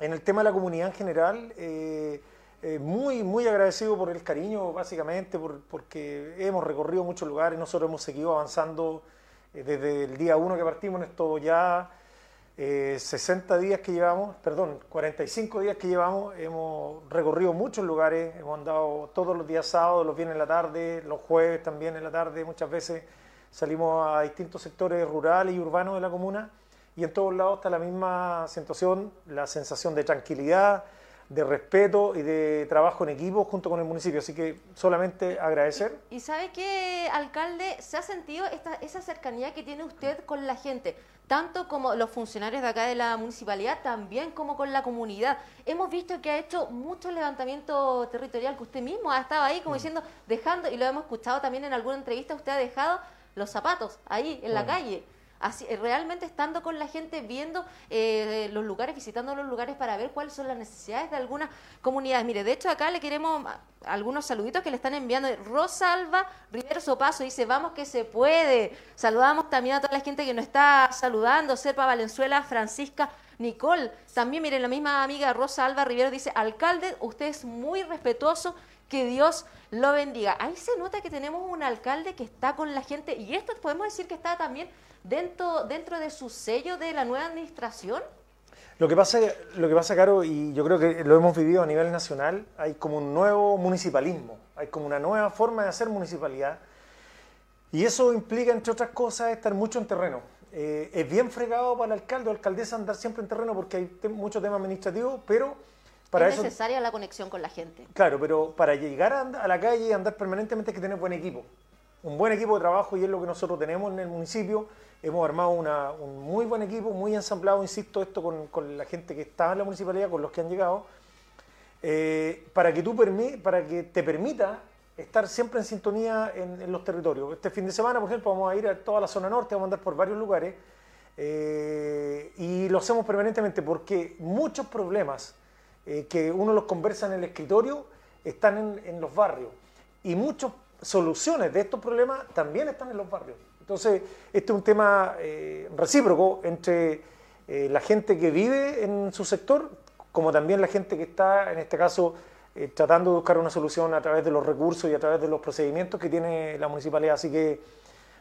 en el tema de la comunidad en general, eh, eh, muy, muy agradecido por el cariño, básicamente, por- porque hemos recorrido muchos lugares, nosotros hemos seguido avanzando eh, desde el día uno que partimos en esto ya eh, 60 días que llevamos, perdón, 45 días que llevamos, hemos recorrido muchos lugares, hemos andado todos los días sábados, los viernes en la tarde, los jueves también en la tarde, muchas veces salimos a distintos sectores rurales y urbanos de la comuna y en todos lados está la misma situación, la sensación de tranquilidad, de respeto y de trabajo en equipo junto con el municipio. Así que solamente agradecer. Y sabe que, alcalde, se ha sentido esta, esa cercanía que tiene usted con la gente, tanto como los funcionarios de acá de la municipalidad, también como con la comunidad. Hemos visto que ha hecho mucho levantamiento territorial, que usted mismo ha estado ahí como diciendo, dejando, y lo hemos escuchado también en alguna entrevista, usted ha dejado los zapatos ahí en la Mm. calle. Así, eh, realmente estando con la gente, viendo eh, los lugares, visitando los lugares para ver cuáles son las necesidades de algunas comunidades. Mire, de hecho acá le queremos a- algunos saluditos que le están enviando. Rosalba Rivero Sopaso dice, vamos que se puede. Saludamos también a toda la gente que nos está saludando. Serpa Valenzuela, Francisca Nicole. También, miren, la misma amiga Rosa Alba Rivero dice, alcalde, usted es muy respetuoso. que Dios lo bendiga. Ahí se nota que tenemos un alcalde que está con la gente y esto podemos decir que está también dentro, dentro de su sello de la nueva administración. Lo que, pasa, lo que pasa, Caro, y yo creo que lo hemos vivido a nivel nacional, hay como un nuevo municipalismo, hay como una nueva forma de hacer municipalidad. Y eso implica, entre otras cosas, estar mucho en terreno. Eh, es bien fregado para el alcalde o alcaldesa andar siempre en terreno porque hay te mucho tema administrativo, pero para es eso... necesaria la conexión con la gente. Claro, pero para llegar a, a la calle y andar permanentemente hay que tener buen equipo. Un buen equipo de trabajo y es lo que nosotros tenemos en el municipio. Hemos armado un muy buen equipo, muy ensamblado, insisto, esto con, la gente que está en la municipalidad, con los que han llegado, eh, para, que tú para que te permita estar siempre en sintonía en, en los territorios. Este fin de semana, por ejemplo, vamos a ir a toda la zona norte, vamos a andar por varios lugares eh, y lo hacemos permanentemente porque muchos problemas eh, que uno los conversa en el escritorio están en, en los barrios y muchas soluciones de estos problemas también están en los barrios. Entonces, este es un tema eh, recíproco entre eh, la gente que vive en su sector, como también la gente que está, en este caso, eh, tratando de buscar una solución a través de los recursos y a través de los procedimientos que tiene la municipalidad. Así que,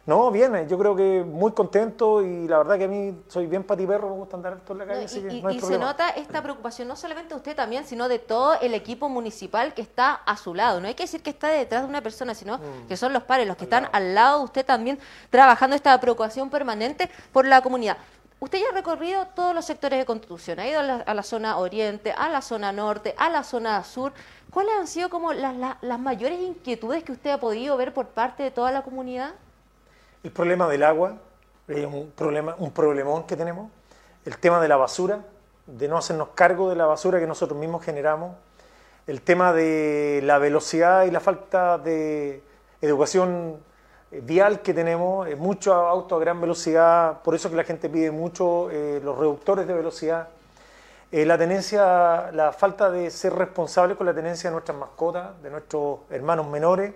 no, bien, eh, yo creo que muy contento y la verdad que a mí soy bien patiperro, me gusta andar esto en la calle, No, así y que y- no hay y se nota esta preocupación no solamente de usted también, sino de todo el equipo municipal que está a su lado. No hay que decir que está detrás de una persona, sino Mm. que son los pares, los que están al lado de usted también trabajando esta preocupación permanente por la comunidad. Usted ya ha recorrido todos los sectores de Constitución, ha ido a la, a la zona oriente, a la zona norte, a la zona sur. ¿Cuáles han sido como las, las- las mayores inquietudes que usted ha podido ver por parte de toda la comunidad? El problema del agua es un, problema, un problemón que tenemos. El tema de la basura, de no hacernos cargo de la basura que nosotros mismos generamos. El tema de la velocidad y la falta de educación eh, vial que tenemos. eh, Muchos autos a gran velocidad, por eso que la gente pide mucho eh, los reductores de velocidad. La tenencia, la falta de ser responsable con la tenencia de nuestras mascotas, de nuestros hermanos menores.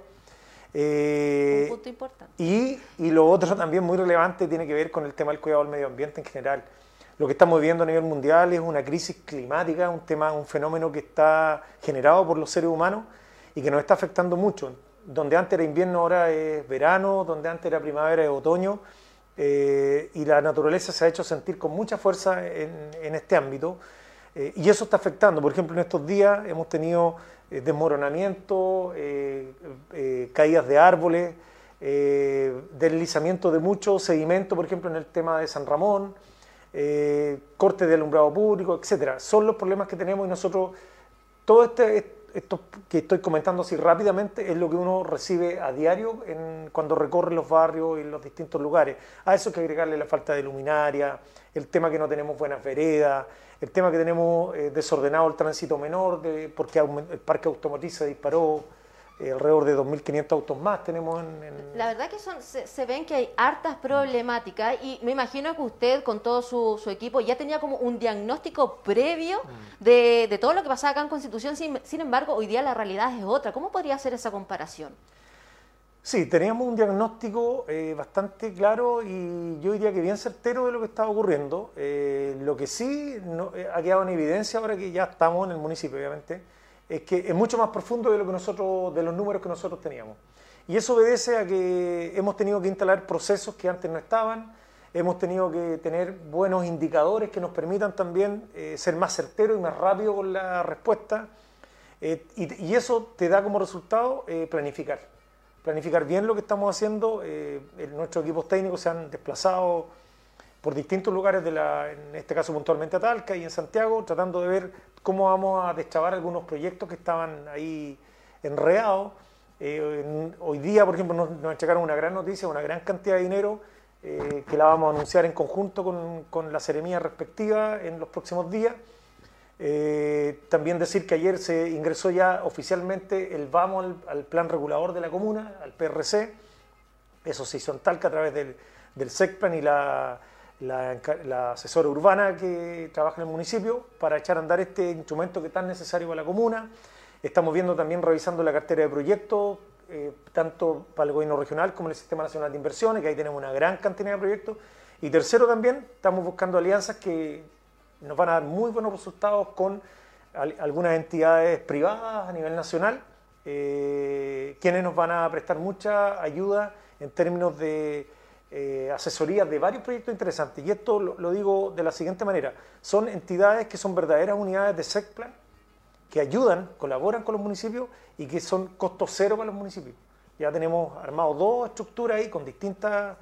Eh, Un punto importante. y, y lo otro también muy relevante tiene que ver con el tema del cuidado del medio ambiente en general. Lo que estamos viviendo a nivel mundial es una crisis climática, un tema, un fenómeno que está generado por los seres humanos y que nos está afectando mucho. Donde antes era invierno, ahora es verano, donde antes era primavera, es otoño. eh, y la naturaleza se ha hecho sentir con mucha fuerza en, en este ámbito. Eh, y eso está afectando. Por ejemplo, en estos días hemos tenido eh, desmoronamiento, eh, eh, caídas de árboles, eh, deslizamiento de mucho sedimento, por ejemplo, en el tema de San Ramón, corte de alumbrado público, etcétera. Son los problemas que tenemos y nosotros, todo este, esto que estoy comentando así rápidamente es lo que uno recibe a diario cuando recorre los barrios y los distintos lugares. A eso hay que agregarle la falta de luminaria, el tema que no tenemos buenas veredas, el tema que tenemos eh, desordenado el tránsito menor, de, porque el parque automotriz se disparó, eh, alrededor de 2.500 autos más tenemos en, en- La verdad que son, se, se ven que hay hartas problemáticas y me imagino que usted con todo su, su equipo ya tenía como un diagnóstico previo de, de todo lo que pasaba acá en Constitución, sin, sin embargo hoy día la realidad es otra. ¿Cómo podría hacer esa comparación? Sí, teníamos un diagnóstico eh, bastante claro y yo diría que bien certero de lo que estaba ocurriendo. Eh, lo que sí eh, ha quedado en evidencia ahora que ya estamos en el municipio, obviamente, es que es mucho más profundo de lo que nosotros, de los números que nosotros teníamos. Y eso obedece a que hemos tenido que instalar procesos que antes no estaban, hemos tenido que tener buenos indicadores que nos permitan también ser más certeros y más rápido con la respuesta. Y, eso te da como resultado planificar planificar bien lo que estamos haciendo. Eh, nuestros equipos técnicos se han desplazado por distintos lugares, de la, en este caso puntualmente a Talca y en Santiago, tratando de ver cómo vamos a destrabar algunos proyectos que estaban ahí enredados. Eh, hoy día, por ejemplo, nos, nos entregaron una gran noticia, una gran cantidad de dinero eh, que la vamos a anunciar en conjunto con, con la seremía respectiva en los próximos días. Eh, también decir que ayer se ingresó ya oficialmente el vamos al, al plan regulador de la comuna, al PRC. Eso se hizo en Talca a través del, del SECPLAN y la, la, la asesora urbana que trabaja en el municipio para echar a andar este instrumento que es tan necesario para la comuna. Estamos viendo también, revisando la cartera de proyectos, eh, tanto para el gobierno regional como el Sistema Nacional de Inversiones, que ahí tenemos una gran cantidad de proyectos. Y tercero también, estamos buscando alianzas que nos van a dar muy buenos resultados con al- algunas entidades privadas a nivel nacional eh, quienes nos van a prestar mucha ayuda en términos de eh, asesoría de varios proyectos interesantes. Y esto lo, lo digo de la siguiente manera. Son entidades que son verdaderas unidades de SECPLAN, que ayudan, colaboran con los municipios y que son costo cero para los municipios. Ya tenemos armados dos estructuras ahí con distintas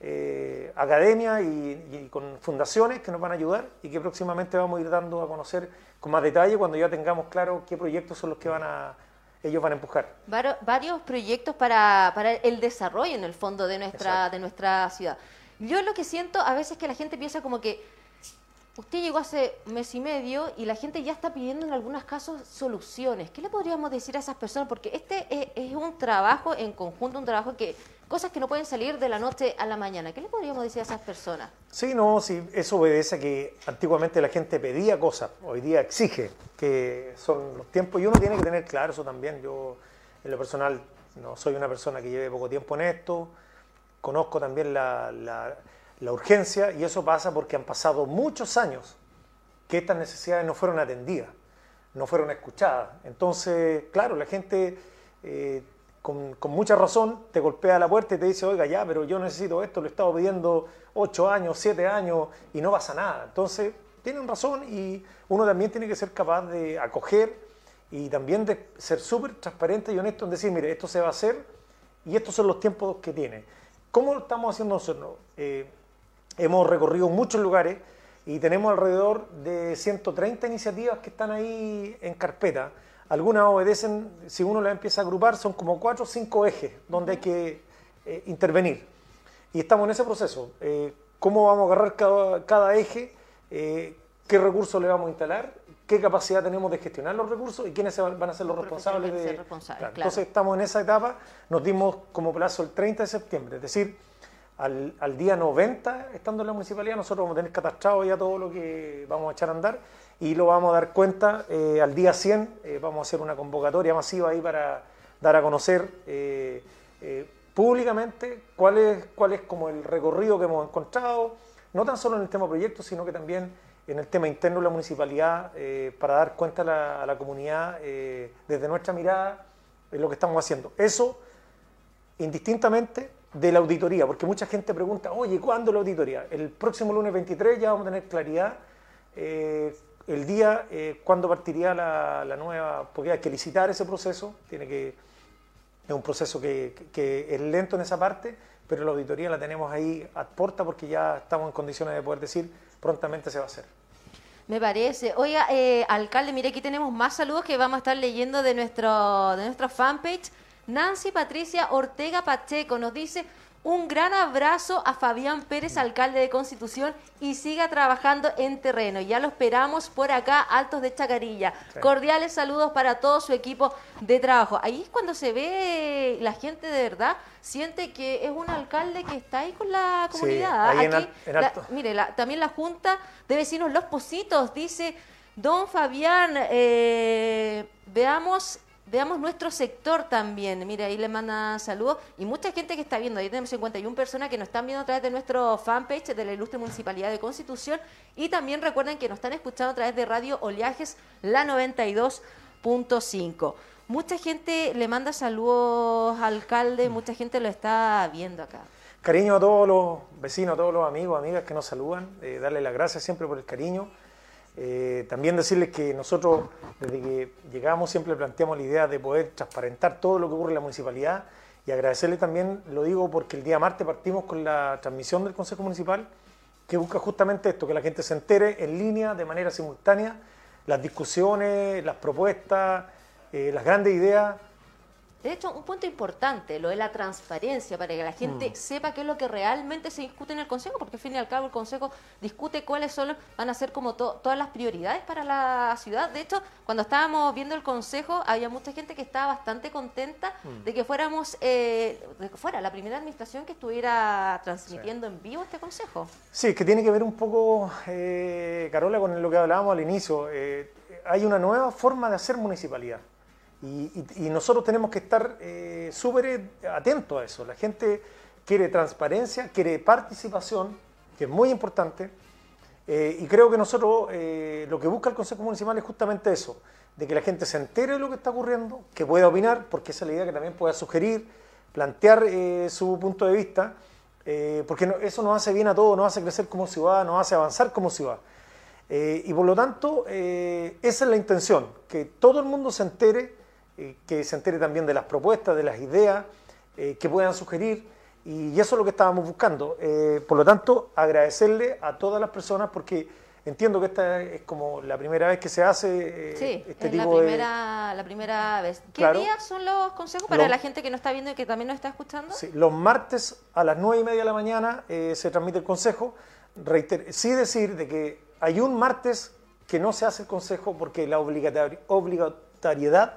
eh, academias y, y con fundaciones que nos van a ayudar y que próximamente vamos a ir dando a conocer con más detalle cuando ya tengamos claro qué proyectos son los que van a, ellos van a empujar. Varios proyectos para, para el desarrollo en el fondo de nuestra, Exacto. de nuestra ciudad. Yo lo que siento a veces es que la gente piensa como que usted llegó hace mes y medio y la gente ya está pidiendo en algunos casos soluciones. ¿Qué le podríamos decir a esas personas? Porque este es, es un trabajo en conjunto, un trabajo que cosas que no pueden salir de la noche a la mañana. ¿Qué le podríamos decir a esas personas? Sí, no, sí, eso obedece a que antiguamente la gente pedía cosas, hoy día exige, que son los tiempos, y uno tiene que tener claro eso también. Yo, en lo personal, no soy una persona que lleve poco tiempo en esto, conozco también la, la- la urgencia, y eso pasa porque han pasado muchos años que estas necesidades no fueron atendidas, no fueron escuchadas. Entonces, claro, la gente eh, con, mucha razón te golpea la puerta y te dice, oiga, ya, pero yo necesito esto, lo he estado pidiendo ocho años, siete años y no pasa nada. Entonces, tienen razón y uno también tiene que ser capaz de acoger y también de ser súper transparente y honesto en decir, mire, esto se va a hacer y estos son los tiempos que tiene. ¿Cómo lo estamos haciendo nosotros? Eh, hemos recorrido muchos lugares y tenemos alrededor de 130 iniciativas que están ahí en carpeta. Algunas obedecen, si uno las empieza a agrupar, son como cuatro o cinco ejes donde hay que eh, intervenir. Y estamos en ese proceso. Eh, ¿Cómo vamos a agarrar cada, cada eje? Eh, ¿Qué recursos le vamos a instalar? ¿Qué capacidad tenemos de gestionar los recursos? ¿Y quiénes van a ser los responsables de...? claro. Entonces estamos en esa etapa. Nos dimos como plazo el 30 de septiembre. Es decir, al, al día 90, estando en la municipalidad, nosotros vamos a tener catastrado ya todo lo que vamos a echar a andar y lo vamos a dar cuenta eh, al día 100. eh, vamos a hacer una convocatoria masiva ahí para dar a conocer eh, públicamente cuál es, cuál es como el recorrido que hemos encontrado, no tan solo en el tema proyectos, sino que también en el tema interno de la municipalidad, para dar cuenta a la, comunidad desde nuestra mirada de lo que estamos haciendo. Eso indistintamente de la auditoría, porque mucha gente pregunta, oye, ¿cuándo la auditoría? El próximo lunes 23 ya vamos a tener claridad el día, eh, cuándo partiría la, la nueva, porque hay que licitar ese proceso, tiene que, es un proceso que es lento en esa parte, pero la auditoría la tenemos ahí a puerta porque ya estamos en condiciones de poder decir prontamente se va a hacer. Me parece. Oiga, eh, alcalde, mire, aquí tenemos más saludos que vamos a estar leyendo de, nuestro, de nuestra fanpage. Nancy Patricia Ortega Pacheco nos dice un gran abrazo a Fabián Pérez, alcalde de Constitución, y siga trabajando en terreno. Ya lo esperamos por acá, Altos de Chacarilla. Sí. Cordiales saludos para todo su equipo de trabajo. Ahí es cuando se ve la gente de verdad, siente que es un alcalde que está ahí con la Sí, comunidad. ahí en Aquí, en la- mire, la- también la Junta de Vecinos Los Positos dice, don Fabián, eh, veamos, veamos nuestro sector también. Mire, ahí le manda saludos. Y mucha gente que está viendo, ahí tenemos 51 personas que nos están viendo a través de nuestro fanpage de la Ilustre Municipalidad de Constitución. Y también recuerden que nos están escuchando a través de Radio Oleajes, la 92.5. Mucha gente le manda saludos, alcalde, mucha gente lo está viendo acá. Cariño a todos los vecinos, a todos los amigos, amigas que nos saludan, eh, darles las gracias siempre por el cariño. Eh, también decirles que nosotros, desde que llegamos, siempre planteamos la idea de poder transparentar todo lo que ocurre en la municipalidad y agradecerle también, lo digo porque el día martes partimos con la transmisión del Consejo Municipal, que busca justamente esto, que la gente se entere en línea, de manera simultánea, las discusiones, las propuestas, eh, las grandes ideas. De hecho, un punto importante, lo de la transparencia, para que la gente Mm. sepa qué es lo que realmente se discute en el Consejo, porque al fin y al cabo el Consejo discute cuáles son, van a ser como to- todas las prioridades para la ciudad. De hecho, cuando estábamos viendo el Consejo, había mucha gente que estaba bastante contenta Mm. de que fuéramos, eh, de que fuera la primera administración que estuviera transmitiendo en vivo este Consejo. Sí, es que tiene que ver un poco, eh, Carola, con lo que hablábamos al inicio. Eh, hay una nueva forma de hacer municipalidad. Y, y- y nosotros tenemos que estar eh, súper atentos a eso. La gente quiere transparencia, quiere participación, que es muy importante. Eh, y creo que nosotros, eh, lo que busca el Consejo Municipal es justamente eso, de que la gente se entere de lo que está ocurriendo, que pueda opinar, porque esa es la idea que también pueda sugerir, plantear eh, su punto de vista, eh, porque no- eso nos hace bien a todos, nos hace crecer como ciudad, nos hace avanzar como ciudad. Eh, y por lo tanto, eh, esa es la intención, que todo el mundo se entere, eh, que se entere también de las propuestas, de las ideas, eh, que puedan sugerir, y eso es lo que estábamos buscando. Eh, por lo tanto, agradecerle a todas las personas, porque entiendo que esta es como la primera vez que se hace eh, Sí, este es la tipo de... primera, la primera vez. ¿Qué Claro. días son los consejos para Lo- la gente que no está viendo y que también nos está escuchando? Sí, los martes a las 9 y media de la mañana eh, se transmite el consejo. Reiter- sí decir de que hay un martes que no se hace el consejo porque la obligatori- obligatoriedad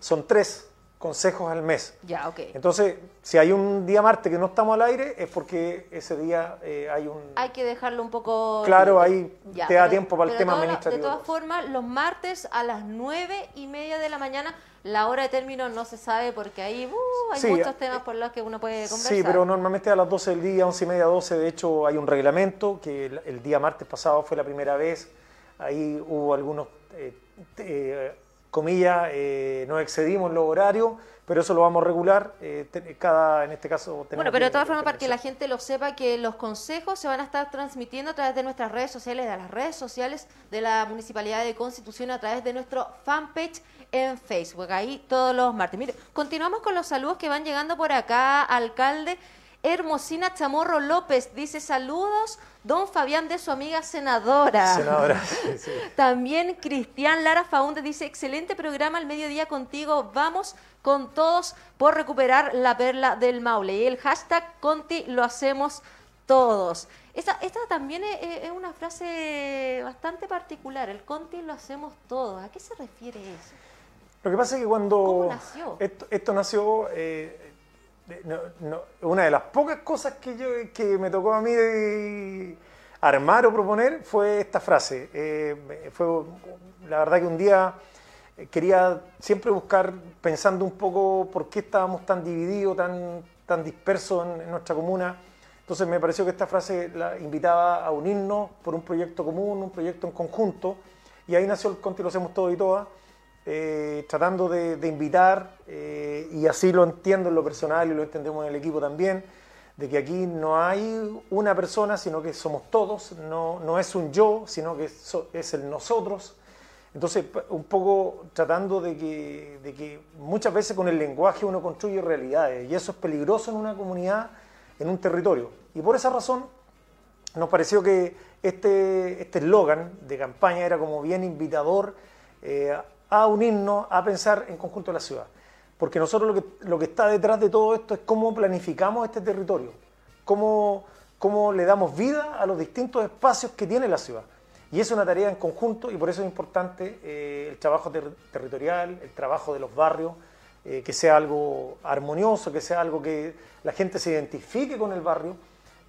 son tres consejos al mes. Ya, ok. Entonces, si hay un día martes que no estamos al aire, es porque ese día eh, hay un... Hay que dejarlo un poco... Claro, ahí Ya, te da pero- tiempo para el tema administrativo. De todas formas, los martes a las nueve y media de la mañana, la hora de término no se sabe porque ahí uh, hay Sí, muchos eh, temas por los que uno puede conversar. Sí, pero normalmente a las 12 del día, 11 y media, 12, de hecho hay un reglamento que el, el día martes pasado fue la primera vez, ahí hubo algunos, eh, eh, comillas, eh, no excedimos los horarios, pero eso lo vamos a regular, eh, cada, en este caso tenemos Bueno, pero de todas formas, para que la gente lo sepa, que los consejos se van a estar transmitiendo a través de nuestras redes sociales, de las redes sociales de la Municipalidad de Constitución, a través de nuestro fanpage en Facebook, ahí todos los martes. Mire, continuamos con los saludos que van llegando por acá, alcalde. Hermosina Chamorro López dice saludos, don Fabián de su amiga senadora. Senadora, sí, sí. También Cristian Lara Faunde dice, excelente programa al mediodía contigo, vamos con todos por recuperar la perla del Maule. Y el hashtag Conti lo hacemos todos. Esta, esta también es, es una frase bastante particular, el Conti lo hacemos todos. ¿A qué se refiere eso? Lo que pasa es que cuando ¿Cómo nació? Esto, esto nació, eh, no- una de las pocas cosas que, yo, que me tocó a mí armar o proponer fue esta frase. Eh, fue la verdad que un día eh, quería siempre buscar, pensando un poco por qué estábamos tan divididos, tan, tan dispersos en, nuestra comuna. Entonces me pareció que esta frase la invitaba a unirnos por un proyecto común, un proyecto en conjunto, y ahí nació el Conti lo hacemos todos y todas, eh, tratando de, invitar, eh, y así lo entiendo en lo personal y lo entendemos en el equipo también, de que aquí no hay una persona, sino que somos todos, no, no es un yo, sino que es el nosotros. Entonces, un poco tratando de que, de que muchas veces con el lenguaje uno construye realidades, y eso es peligroso en una comunidad, en un territorio. Y por esa razón nos pareció que este este eslogan de campaña era como bien invitador eh, a unirnos, a pensar en conjunto de la ciudad. Porque nosotros lo que, lo que está detrás de todo esto es cómo planificamos este territorio, cómo, cómo le damos vida a los distintos espacios que tiene la ciudad. Y es una tarea en conjunto y por eso es importante eh, el trabajo ter- territorial, el trabajo de los barrios, eh, que sea algo armonioso, que sea algo que la gente se identifique con el barrio,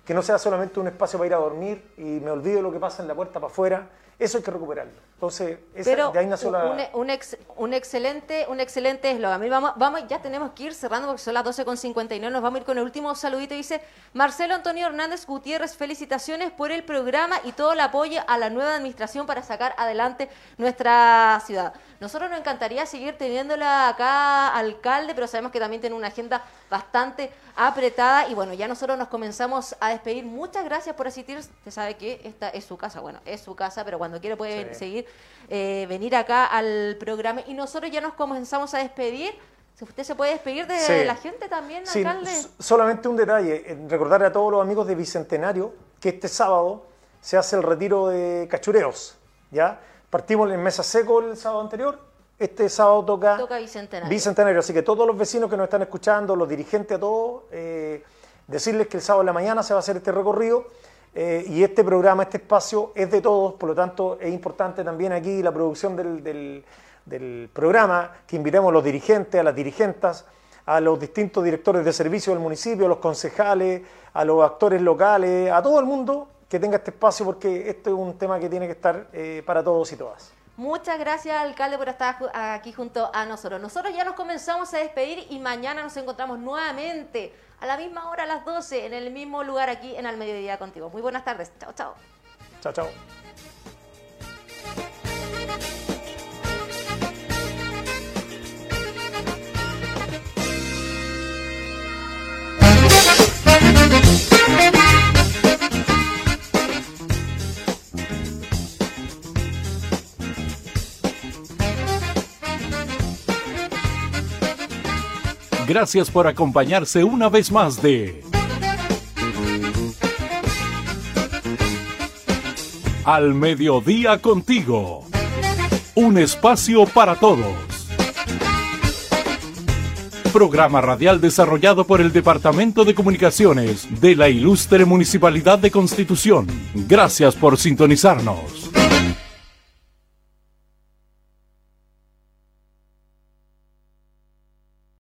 que no sea solamente un espacio para ir a dormir y me olvido lo que pasa en la puerta para afuera. Eso hay que recuperarlo. Entonces, esa- Pero de ahí nació la... un, un ex- un excelente un excelente eslogan. Vamos, vamos, ya tenemos que ir cerrando porque son las 12.59. Nos vamos a ir con el último saludito. Dice Marcelo Antonio Hernández Gutiérrez, felicitaciones por el programa y todo el apoyo a la nueva administración para sacar adelante nuestra ciudad. Nosotros nos encantaría seguir teniéndola acá, alcalde, pero sabemos que también tiene una agenda bastante apretada. Y bueno, ya nosotros nos comenzamos a despedir. Muchas gracias por asistir. Usted sabe que esta es su casa. Bueno, es su casa, pero cuando quiere puede Sí. seguir, eh, venir acá al programa. Y nosotros ya nos comenzamos a despedir. Usted se puede despedir de Sí. la gente también, Sí, alcalde. solamente un detalle, eh, recordarle a todos los amigos de Bicentenario que este sábado se hace el retiro de cachureos, ¿ya? Partimos en Mesa Seco el sábado anterior, este sábado toca, Toca Bicentenario. Bicentenario, así que todos los vecinos que nos están escuchando, los dirigentes a todos, eh, decirles que el sábado en la mañana se va a hacer este recorrido eh, y este programa, este espacio es de todos, por lo tanto es importante también aquí la producción del, programa, que invitemos a los dirigentes, a las dirigentas, a los distintos directores de servicio del municipio, a los concejales, a los actores locales, a todo el mundo que tenga este espacio porque este es un tema que tiene que estar eh, para todos y todas. Muchas gracias, alcalde, por estar aquí junto a nosotros. Nosotros ya nos comenzamos a despedir y mañana nos encontramos nuevamente a la misma hora, a las 12, en el mismo lugar aquí en Al Mediodía contigo. Muy buenas tardes. Chao, chao. Chao, chao. Gracias por acompañarse una vez más de Al Mediodía contigo. Un espacio para todos. Programa radial desarrollado por el Departamento de Comunicaciones de la Ilustre Municipalidad de Constitución. Gracias por sintonizarnos.